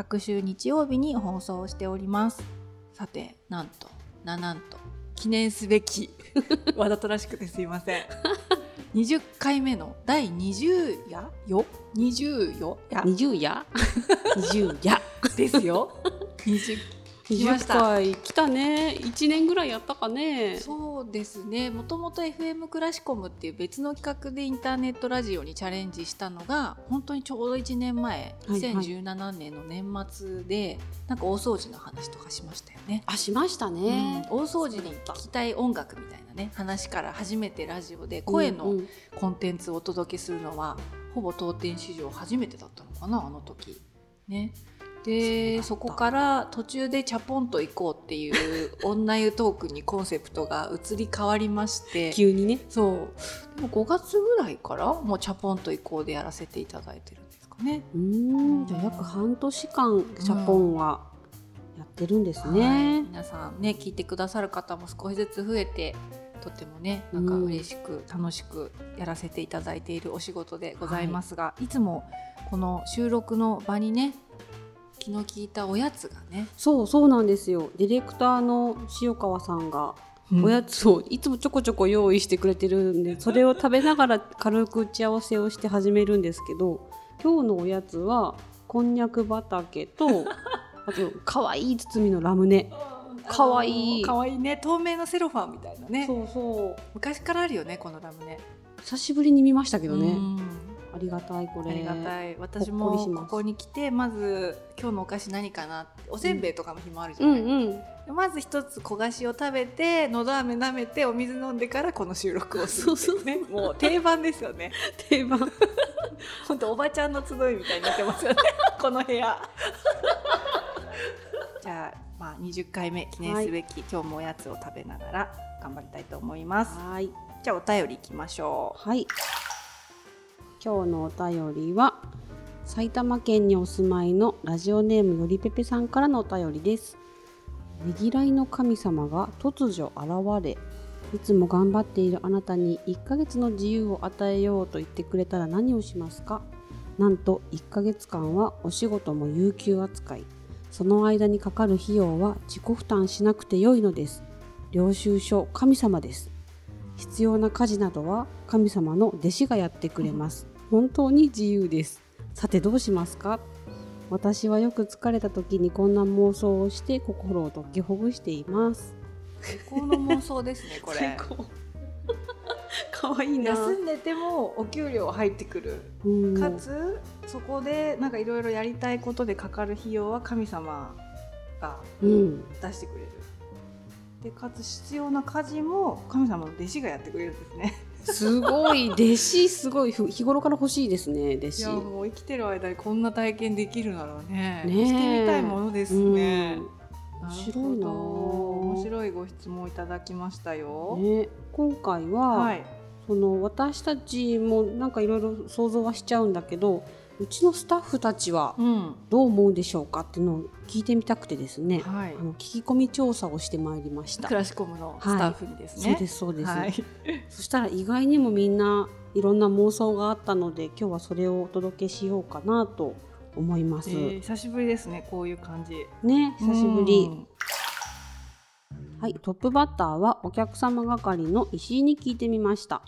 各週日曜日に放送しております。さてなんとななんと記念すべき わざとらしくてすいません。20回目の第20夜？よ？20よ？や？二十夜？二十夜？ですよ。20来ました。回来たね。一年ぐらいやったかね。そうですね。もともと FM クラシコムっていう別の企画でインターネットラジオにチャレンジしたのが本当にちょうど1年前はいはい。2017年の年末で、なんか大掃除の話とかしましたよね。あしましたね、うん。大掃除に聞きたい音楽みたいなね話から初めてラジオで声のうんうん。コンテンツをお届けするのは、ほぼ当店史上初めてだったのかなあの時。ね、でそこから途中でチャポンと行こうっていう女湯トークにコンセプトが移り変わりまして。急にね。そう。でも5月ぐらいからもうチャポンと行こうでやらせていただいてるんですかね。うーん。じゃあ約半年間ジャポンはやってるんですはい。ね、皆さんね聞いてくださる方も少しずつ増えてとてもねなんか嬉しく楽しくやらせていただいているお仕事でございますが、い、つもこの収録の場にね気の利いたおやつがね、そうそうなんですよ。ディレクターの塩川さんがおやつをいつもちょこちょこ用意してくれてるんでそれを食べながら軽く打ち合わせをして始めるんですけど今日のおやつはこんにゃく畑と あと可愛い包みのラムネ。かわいい。かわいいね。透明のセロファンみたいなね。そうそう。昔からあるよねこのラムネ。久しぶりに見ましたけどね。うんありがたいこれ。ありがたい。私もこここに来てまず今日のお菓子何かなって。おせんべいとかの日もあるじゃない、うんうん。でまず一つ小菓子を食べてのど飴舐めてお水飲んでからこの収録をするっていうね。もう定番ですよね。定番。本当おばちゃんの集いみたいになってますよね。この部屋。じゃあまあ20回目記念すべき、今日もおやつを食べながら頑張りたいと思います。はい。じゃあお便りいきましょはい今日のお便りは埼玉県にお住まいのラジオネームよりぺぺさんからのお便りです。ねぎらいの神様が突如現れいつも頑張っているあなたに1ヶ月の自由を与えようと言ってくれたら何をしますか？なんと1ヶ月間はお仕事も有給扱い。その間にかかる費用は自己負担しなくてよいのです。領収書神様です。必要な家事などは神様の弟子がやってくれます。本当に自由です。さてどうしますか？私はよく疲れた時にこんな妄想をして心を解きほぐしています。う最高の妄想ですねこれ。高。かわいいな。休んでてもお給料入ってくる。うん。かつそこでなんかいろいろやりたいことでかかる費用は神様がうん。出してくれる。でかつ必要な家事も神様の弟子がやってくれるんですねすごい。弟子すごい。ふ日頃から欲しいですね弟い子やもう生きてる間にこんな体験できるならね。ねえ。してみたいものですね。うん。面白いな。面白いご質問いただきましたよ、ね、今回は、はい。その私たちもなんかいろいろ想像はしちゃうんだけどうちのスタッフたちはうん。どう思うでしょうかっていうのを聞いてみたくてですね、はい。あの聞き込み調査をしてまいりました。ク。ラシコムのスタッフにですね、そうですそうです、はい、そしたら意外にもみんないろんな妄想があったので今日はそれをお届けしようかなと思います。えー久しぶりですねこういう感じ。ね久しぶり。うん。はい、トップバッターはお客様係の石井に聞いてみました。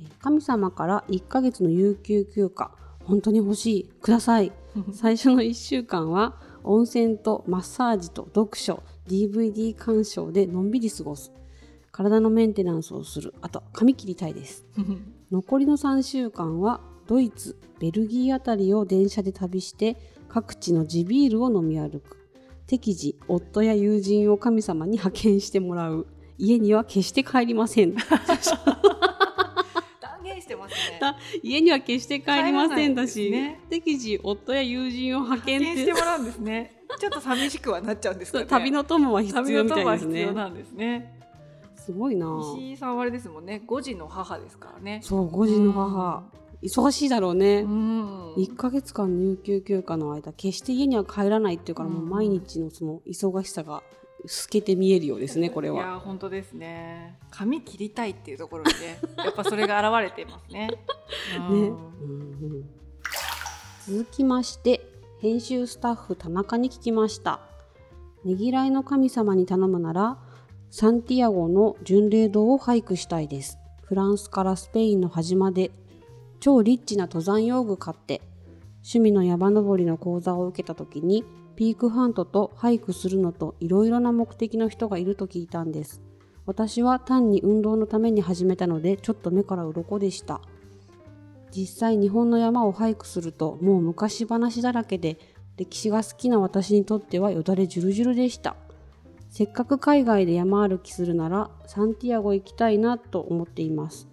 えー神様から1ヶ月の有給休暇、本当に欲しい、ください。最初の1週間は温泉とマッサージと読書、DVD 鑑賞でのんびり過ごす。体のメンテナンスをする。あと、髪切りたいです。残りの3週間はドイツ、ベルギーあたりを電車で旅して各地の地ビールを飲み歩く。適時、夫や友人を神様に派遣してもらう。家には決して帰りません。家には決して帰りませんだし、ね。適時夫や友人を派遣してもらうんですね。ちょっと寂しくはなっちゃうんですかね。旅の友は必旅要みたの友はい必ですね要なんですね。すごいな。石井さんはあれですもんね。5児の母ですからね。そう5時の母。忙しいだろうね、うん。1ヶ月間有給休暇の間決して家には帰らないっていうから、もううん毎日のその忙しさが透けて見えるようですねこれいは。や本当ですね。髪切りたいっていうところにね やっぱそれが現れていますね。うん。ね、続きまして編集スタッフ田中に聞きました。ねぎらいの神様に頼むならサンティアゴの巡礼堂を俳句したいです。フランスからスペインの端まで超リッチな登山用具買って趣味の山登りの講座を受けた時にピークハントと俳句するのといろいろな目的の人がいると聞いたんです。私は単に運動のために始めたのでちょっと目から鱗でした。実際日本の山を俳句するともう昔話だらけで歴史が好きな私にとってはよだれじゅるじゅるでした。せっかく海外で山歩きするならサンティアゴ行きたいなと思っています。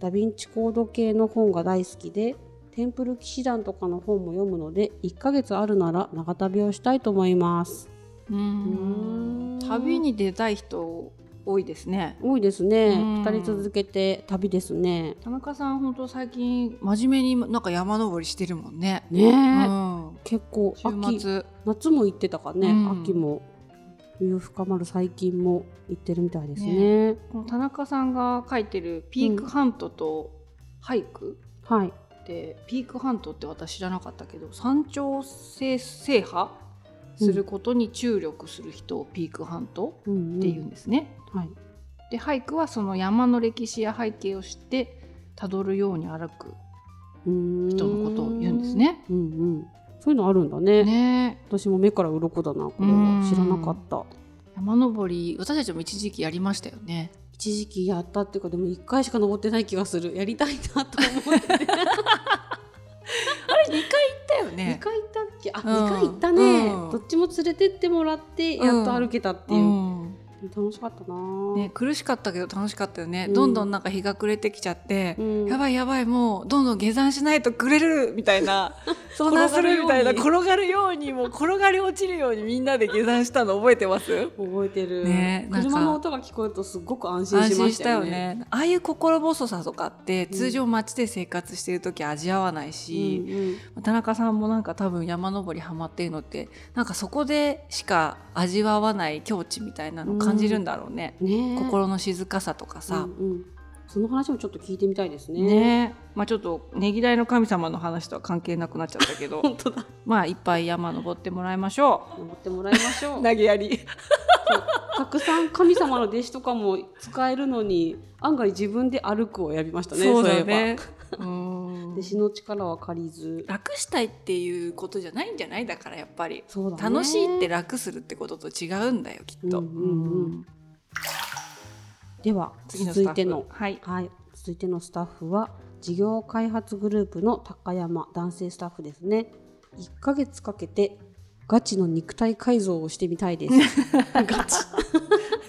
ダヴィンチコード系の本が大好きでテンプル騎士団とかの本も読むので1ヶ月あるなら長旅をしたいと思います。ううん。ん旅に出たい人多いですね。多いですね。うん。2人続けて旅ですね。田中さん本当最近真面目になんか山登りしてるもんね。ねえ、うん、結構秋夏も行ってたからね、うん。秋も冬深まる最近も行ってるみたいですね。この田中さんが書いてる「ピークハントと俳句」はいでピークハントって私知らなかったけど山頂制制覇することに注力する人をピークハントうんうんっていうんですね。はい。で俳句はその山の歴史や背景を知ってたどるように歩く人人のことを言うんですね。うんうん。そういうのあるんだね。ね。私も目から鱗だな。これうん。は知らなかった。山登り私たちも一時期やりましたよね。一時期やったっていうかでも1回しか登ってない気がする。やりたいなと思って。て あれ2回行ったよ2ね。回行ったっけ？あ、うん。二回行ったね、うん。どっちも連れてってもらってやっと歩けたっていう、うん楽しかったな、ね、苦しかったけど楽しかったよね、うん。どんどんなんか日が暮れてきちゃって、うん。やばいやばいもうどんどん下山しないとくれるみたいな 遭難するみたいな転転がるようにもう転がり落ちるようにみんなで下山したの覚えてます？覚えてる、ね車の音が聞こえるとすっごく安心安しましたたよよね。ねああいう心細さとかってうん。通常街で生活してる時味わわないし、うん田中さんもなんか多分山登りハマってるのってなんかそこでしか味わわない境地みたいなの感じるんだろうね、うん、ね。え心の静かさとかさ、うんうん。その話もちょっと聞いてみたいですね。ね。まあちょっとねぎらいの神様の話とは関係なくなっちゃったけど。本当だ。まあいっぱい山登ってもらいましょ登ってもらいましょう。う 投げやり。たくさん神様の弟子とかも使えるのに案外自分で歩くを選びましたね。そうだいえば。ねうん弟子の力は借りず。楽したいっていうことじゃないんじゃない？だからやっぱり、そうだね。楽しいって楽するってことと違うんだよきっと、うんうんうん。では続いての。はい。はい。続いてのスタッフは事業開発グループの高山男性スタッフですね。1ヶ月かけてガチの肉体改造をしてみたいです。ガチ。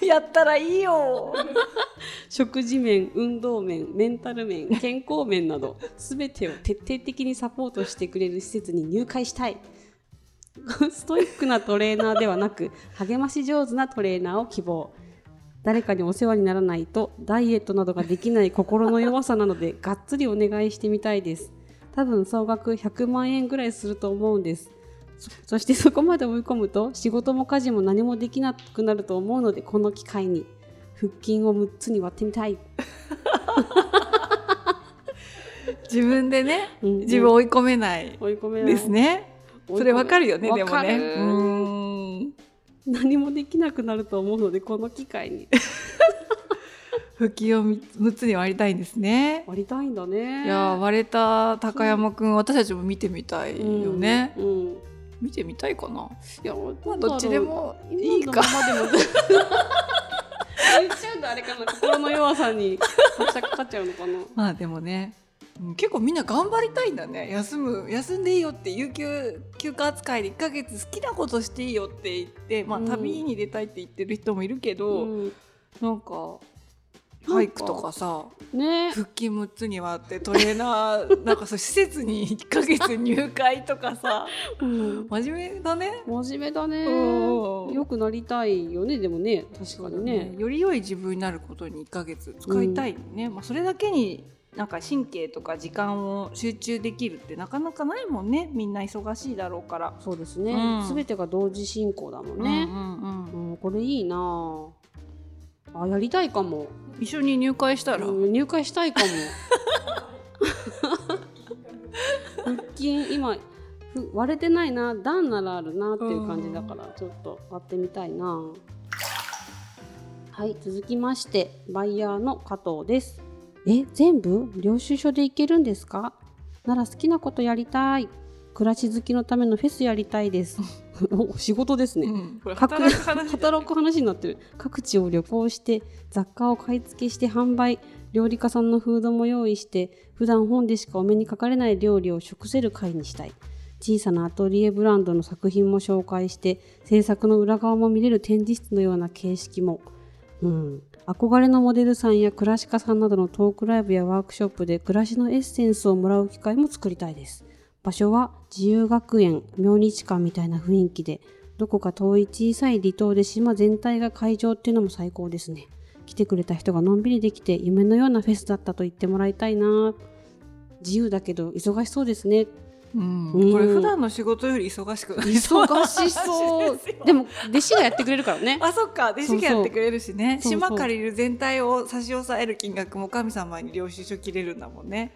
やったらいいよ 食事面、運動面、メンタル面、健康面など、すべてを徹底的にサポートしてくれる施設に入会したい。ストイックなトレーナーではなく、励まし上手なトレーナーを希望。誰かにお世話にならないと、ダイエットなどができない心の弱さなので、がっつりお願いしてみたいです。多分総額100万円ぐらいすると思うんです。そそしてそこまで追い込むと、仕事も家事も何もできなくなると思うので、この機会に。腹筋を6つに割ってみたい。自分でねうん。うん自分を追い込めない。追い込めない。ですね、それわかるよねでもね。うーん。何もできなくなると思うのでこの機会に。腹筋を6つに割りたいんですね。割りたいんだね。いや割れた高山くん私たちも見てみたいよね、うん、うん見てみたいかな。いやまあどっちでもいいか言っちゃうんだあれかな。心の弱さにかかっちゃうのかな。まあでもねうん結構みんな頑張りたいんだね。休む休んでいいよって有給休暇扱いで1ヶ月好きなことしていいよって言って、まあ、うん。旅に出たいって言ってる人もいるけど、うん。なんか俳句とかさ。ね。腹筋6つに割ってトレーナーなんかそう施設に1ヶ月入会とかさ。うん。真面目だね。真面目だね。うん。よくなりたいよねでもね。確かにね。より良い自分になることに1ヶ月使いたいね、まあ、それだけになんか神経とか時間を集中できるってなかなかないもんね。みんな忙しいだろうから。そうですね、うん。すべてが同時進行だもんね。うん、うんうん。うんこれいいなあ。あやりたいかも、一緒に入会したら、うん入会したいかも。腹筋今ふ割れてないな。段ならあるなっていう感じだからちょっと割ってみたいな。はい続きましてバイヤーの加藤です。え全部？領収書でいけるんですか？なら好きなことやりたい。暮らし好きのためのフェスやりたいです。お仕事ですね、うん。これ各働く話働く話になってる。各地を旅行して雑貨を買い付けして販売料理家さんのフードも用意して普段本でしかお目にかかれない料理を食せる会にしたい。小さなアトリエブランドの作品も紹介して制作の裏側も見れる展示室のような形式も。うん。憧れのモデルさんや暮らし家さんなどのトークライブやワークショップで暮らしのエッセンスをもらう機会も作りたいです場所は自由学園明日館みたいな雰囲気でどこか遠い小さい離島で島全体が会場っていうのも最高ですね。来てくれた人がのんびりできて夢のようなフェスだったと言ってもらいたいな。自由だけど忙しそうですね。うん。うん。これ普段の仕事より忙しく忙しそう。でも弟子がやってくれるからね。あそっか。弟子がやってくれるしね。島借りる全体を差し押さえる金額も神様に領収書切れるんだもんね。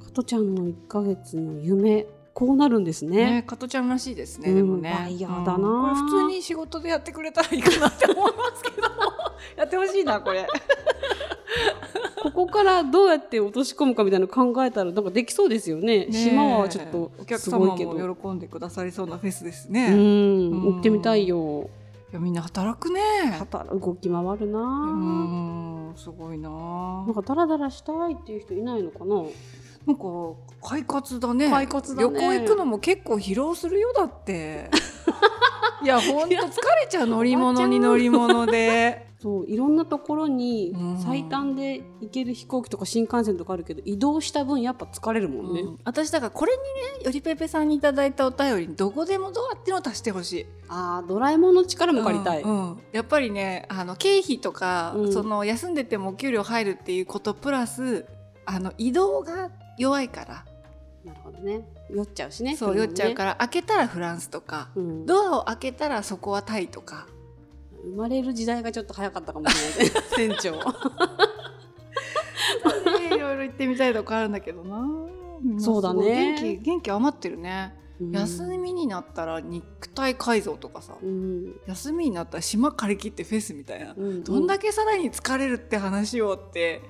加トちゃんの1ヶ月の夢こうなるんですね。ね加トちゃんらしいですね、うんでもね。バイヤーだな普通に仕事でやってくれたらいいかなって思いますけど。やってほしいなこれ。ここからどうやって落とし込むかみたいなの考えたらなんかできそうですよね。ねえ。島はちょっとお客すご様いけど。も喜んでくださりそうなフェスですうね、いん行ってみたいよ。やみんな働くね。働動き回るなうんすごいななんかダラダラしたいっていう人いないのかな？なんか快活だね。快活だね。旅行行くのも結構疲労するよだって。いやほんと疲れちゃう乗り物に乗り物で。そういろんなところにうん。最短で行ける飛行機とか新幹線とかあるけど移動した分やっぱ疲れるもんね、うん。私だからこれにねよりぺぺさんにいただいたお便りにどこでもドアっていうのを足してほしい。あードラえもんの力も借りたい、うんうん。やっぱりねあの経費とか、うん。その休んでてもお給料入るっていうことプラスあの移動が弱いから、なるほどね。酔っちゃうしねそう酔っちゃうから。ら開けたらフランスとか、うん、ドアを開けたらそこはタイとか。生まれる時代がちょっと早かったかもしれないね。船長。ねいろいろ行ってみたいとこあるんだけどな。そうだね。元気元気余ってるね、休みになったら肉体改造とかさ、うん。休みになったら島借り切ってフェスみたいな、うん。どんだけさらに疲れるって話をって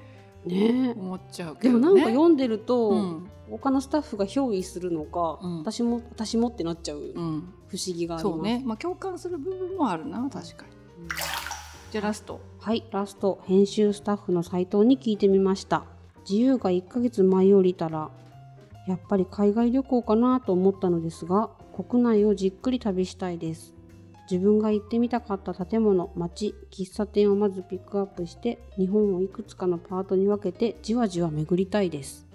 ね。思っちゃうけでど、ね、もなんか読んでると、うん。他のスタッフが憑依するのか、うん。私も私もってなっちゃううん、不思議があります、そうね、まあ、共感する部分もあるな確かに。じゃあラスト。はいラスト。編集スタッフの斉藤に聞いてみました。自由が1ヶ月舞い降りたらやっぱり海外旅行かなと思ったのですが国内をじっくり旅したいです自分が行ってみたかった建物街喫茶店をまずピックアップして日本をいくつかのパートに分けてじわじわ巡りたいです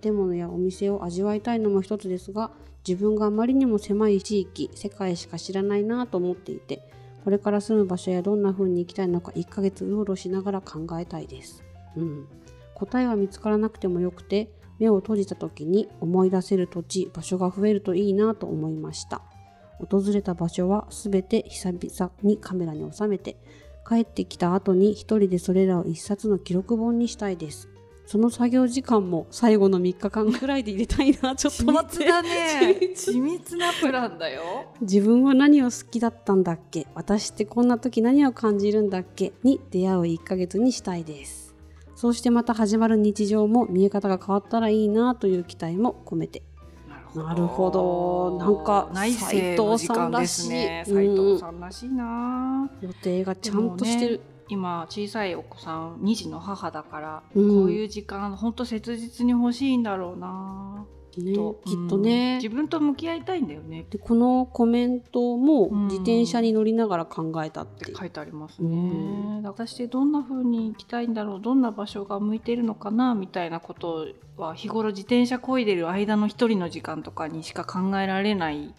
建物やお店を味わいたいのも一つですが自分があまりにも狭い地域世界しか知らないなと思っていてこれから住む場所やどんな風に行きたいのか1ヶ月うろうろしながら考えたいです。うん。答えは見つからなくてもよくて、目を閉じた時に思い出せる土地、場所が増えるといいなと思いました。訪れた場所はすべて久々にカメラに収めて、帰ってきた後に一人でそれらを一冊の記録本にしたいです。その作業時間も最後の3日間くらいで入れたいな、ちょっと緻待って。密だね。緻密。緻密なプランだよ。自分は何を好きだったんだっけ？私ってこんな時何を感じるんだっけ？に出会う1ヶ月にしたいです。そうしてまた始まる日常も見え方が変わったらいいなという期待も込めてなるほど。なんか内政の時間ですね。斉斉藤藤さんらしいな、予定がちゃんとしてる、今小さいお子さん2児の母だから、うん。こういう時間ほんと切実に欲しいんだろうなねきっと。ね。うん。自分と向き合いたいんだよね。でこのコメントもうん。自転車に乗りながら考えたっってて、書いてありますうねん。私どんな風に行きたいんだろうどんな場所が向いているのかなみたいなことは日頃自転車こいでる間の一人の時間とかにしか考えられない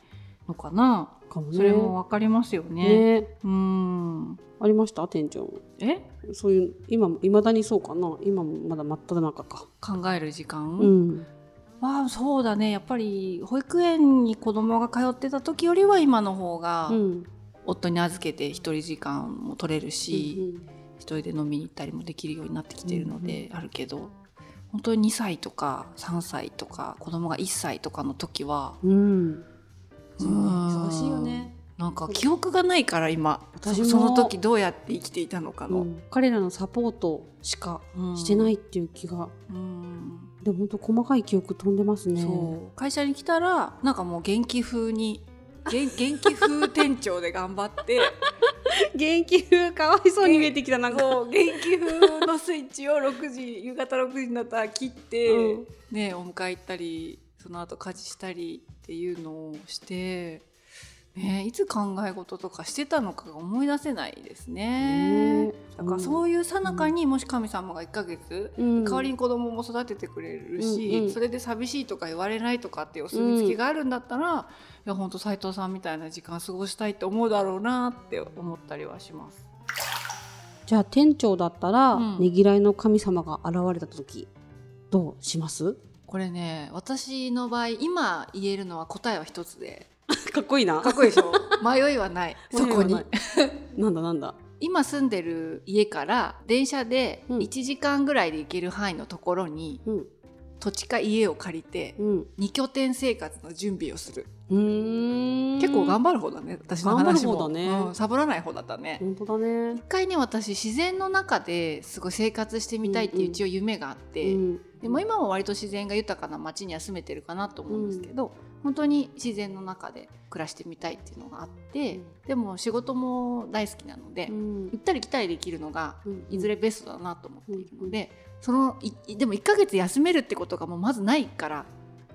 のかな。かもね。それもわかりますよね。ね。あうん。りました？店長。え？そういう今いまだにそうかな？今もまだ真っ只中か。考える時間、うんまあそうだね。やっぱり保育園に子供が通ってた時よりは今の方がうん。夫に預けて一人時間も取れるし、うん一人で飲みに行ったりもできるようになってきてるのであるけど、本当に2歳とか3歳とか子供が1歳とかの時はうん。うん。忙しいよね、なんか記憶がないから今私も。そその時どうやって生きていたのかの、うん。彼らのサポートしかうんしてないっていう気が、うんでも本当細かい記憶飛んでますね。そう。会社に来たらなんかもう元気風に元元気風店長で頑張って 元気風かわいそうに見えてきたなんか。元気風のスイッチを6時夕方6時になったら切って、うん。ね、お迎え行ったりその後家事したりっていうのをして、ね、いつ考え事とかしてたのかが思い出せないですね。ね。だからそういうさなかにもし神様が1ヶ月、うん。代わりに子供も育ててくれるし、うんうん。それで寂しいとか言われないとかっていうお墨付きがあるんだったら、いや本当斉藤さんみたいな時間過ごしたいって思うだろうなって思ったりはします。じゃあ店長だったら、うん。ねぎらいの神様が現れた時どうします？これね私の場合今言えるのは答えは一つでかっこいいな。かっこいいでしょ？迷いはない。そこに。なんだなんだ。今住んでる家から電車でうん。1時間ぐらいで行ける範囲のところにうん。土地か家を借りてうん。二拠点生活の準備をする。結構頑張る方だね私の話も。頑張る方だね。うんサボらない方だったね。本当だね。一回ね私自然の中ですごい生活してみたいっていう一応夢があって、うん。でも今も割と自然が豊かな町には住めてるかなと思うんですけど、本当に自然の中で暮らしてみたいっていうのがあって、うん。でも仕事も大好きなので、うん。行ったり来たりできるのがうんいずれベストだなと思っているので、そのいでも1ヶ月休めるってことがもうまずないから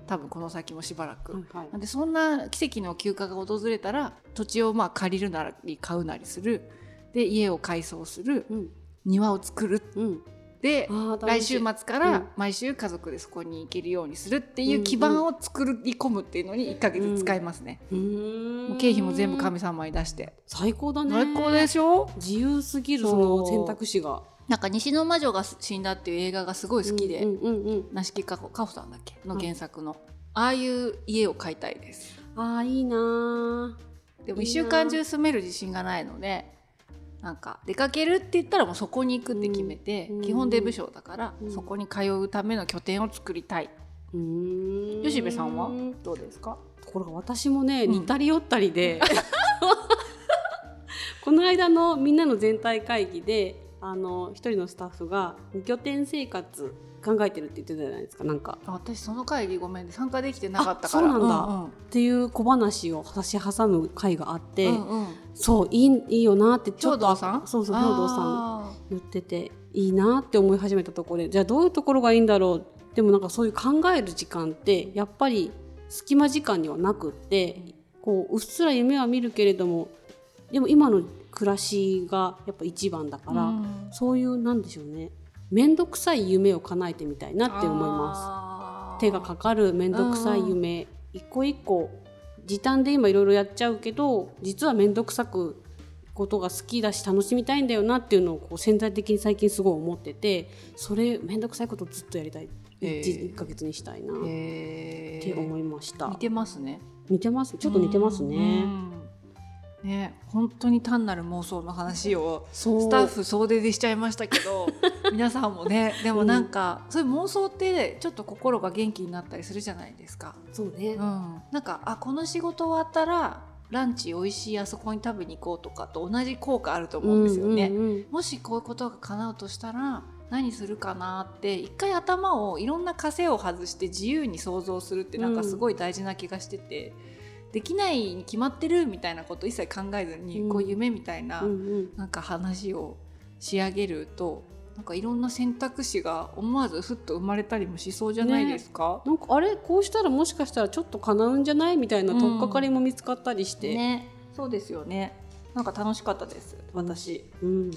多分この先もしばらく。はいはい。なんでそんな奇跡の休暇が訪れたら土地をまあ借りるなり買うなりする。で家を改装する。うん。庭を作る。うんで来週末かうん。ら毎週家族でそこに行けるようにするっていう基盤を作り込むっていうのに1ヶ月使いますね、うーん。もう経費も全部神様に出して。最高だね。最高でしょ？自由すぎるその選択肢が。なんか西の魔女が死んだっていう映画がすごい好きで、梨木かほかほさんだっけ？の原作の、ああいう家を買いたいです。あーいいなー。でも1いいな週間中住める自信がないのでなんか出かけるって言ったらもうそこに行くって決めて、うん。基本デブ賞だから、うん。そこに通うための拠点を作りたい、吉部さんは？どうですか？ところが私もね、うん。似たり寄ったりで この間のみんなの全体会議であの一人のスタッフが二拠点生活考えてるって言ってたじゃないですかなんか。あ私その会議ごめんね参加できてなかったから。あそうなんだ。うんうん。っていう小話を差し挟む会があって、うんうん。そういいいいよなってちょ兵っと道さん？そうそう兵道さんあ言ってていいなって思い始めたところでじゃあどういうところがいいんだろう？でもなんかそういう考える時間ってやっぱり隙間時間にはなくってこううっすら夢は見るけれどもでも今の暮らしがやっぱ一番だーから、うん。そういうなんでしょうね面倒くさい夢を叶えてみたいなって思います。す手がかかる面倒くさい夢、一個一個時短で今いろいろやっちゃうけど実は面倒くさくことが好きだし楽しみたいんだよなっていうのをこう潜在的に最近すごい思っててそれ面倒くさいことずっとやりたい、へー。1, ヶ月にしたいなっへて思いました、似てますね。似てます。ちょっと似てますね、うんね本当に単なる妄想の話をスタッフ総出でしちゃいましたけど 皆さんもねでもなんか、そういう妄想ってちょっと心が元気になったりするじゃないですか。そうね、うん、なんかあこの仕事終わったらランチ美味しいあそこに食べに行こうとかと同じ効果あると思うんですよね。うんうんうんもしこういうことが叶うとしたら何するかなって一回頭をいろんな枷を外して自由に想像するってなんかすごい大事な気がしてて、できないに決まってるみたいなこと一切考えずに、うんこう夢みたいな、うんうんなんか話を仕上げるとなんかいろんな選択肢が思わずふっと生まれたりもしそうじゃないですか？なんかあれこうしたらもしかしたらちょっと叶うんじゃないみたいな取っかかりも見つかったりして、ね、そうですよね。なんか楽しかったです。私、うん、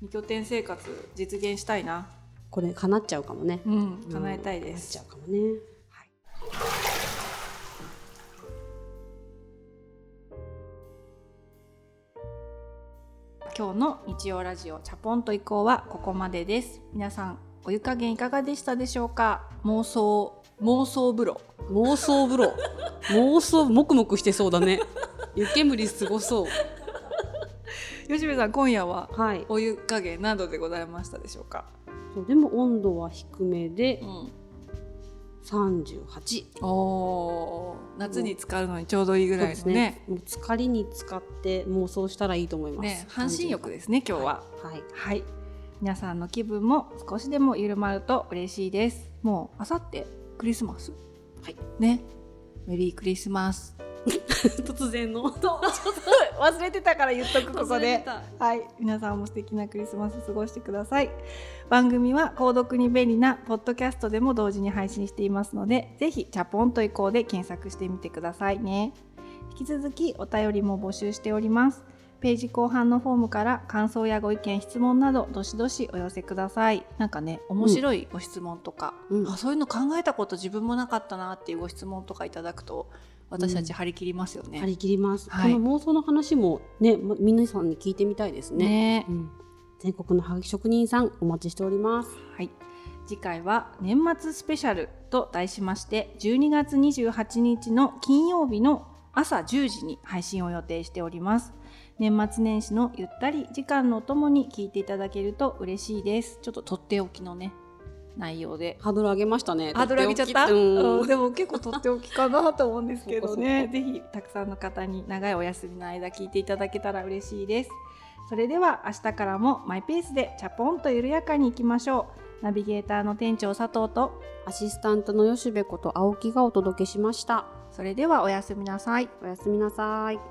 二拠点生活実現したいな。これ叶っちゃうかもね。うん、叶えたいです。叶っちゃうかもね。今日の日曜ラジオチャポンと移行はここまでです。皆さんお湯加減いかがでしたでしょうか？妄想妄想風呂。妄想風呂妄想もくもくしてそうだね湯煙すごそう吉部さん今夜ははいお湯加減何度でございましたでしょうか？そうでも温度は低めでん。38おー夏に使うのにちょうどいいぐらいのね。もう疲れに使って妄想したらいいと思います、ね半身浴ですね今日は。はいはい。皆さんの気分も少しでも緩まると嬉しいです。もうあさってクリスマス。はい。ね。メリークリスマス。突然の。忘れてたから言っとくここで。はい。皆さんも素敵なクリスマス過ごしてください。番組は購読に便利なポッドキャストでも同時に配信していますのでぜひチャポンと移行で検索してみてくださいね。引き続きお便りも募集しております。ページ後半のフォームから感想やご意見質問などどしどしお寄せください。なんかね面白いご質問とか、うん。あそういうの考えたこと自分もなかったなっていうご質問とかいただくと私たち張り切りますよね、張り切ります、はい。この妄想の話もねま皆さんに聞いてみたいですね。ね。うん、全国のハガキ職人さんお待ちしております。はい、次回は年末スペシャルと題しまして12月28日の金曜日の朝10時に配信を予定しております。年末年始のゆったり時間のおともに聞いていただけると嬉しいです。ちょっととっておきのね内容で。ハードル上げましたね。ハードル上げちゃった、うん。でも結構とっておきかなと思うんですけどね。ぜひたくさんの方に長いお休みの間聞いていただけたら嬉しいです。それでは明日からもマイペースでチャポンと緩やかにいきましょう。ナビゲーターの店長佐藤とアシスタントの吉部こと青木がお届けしました。それではおやすみなさい。おやすみなさい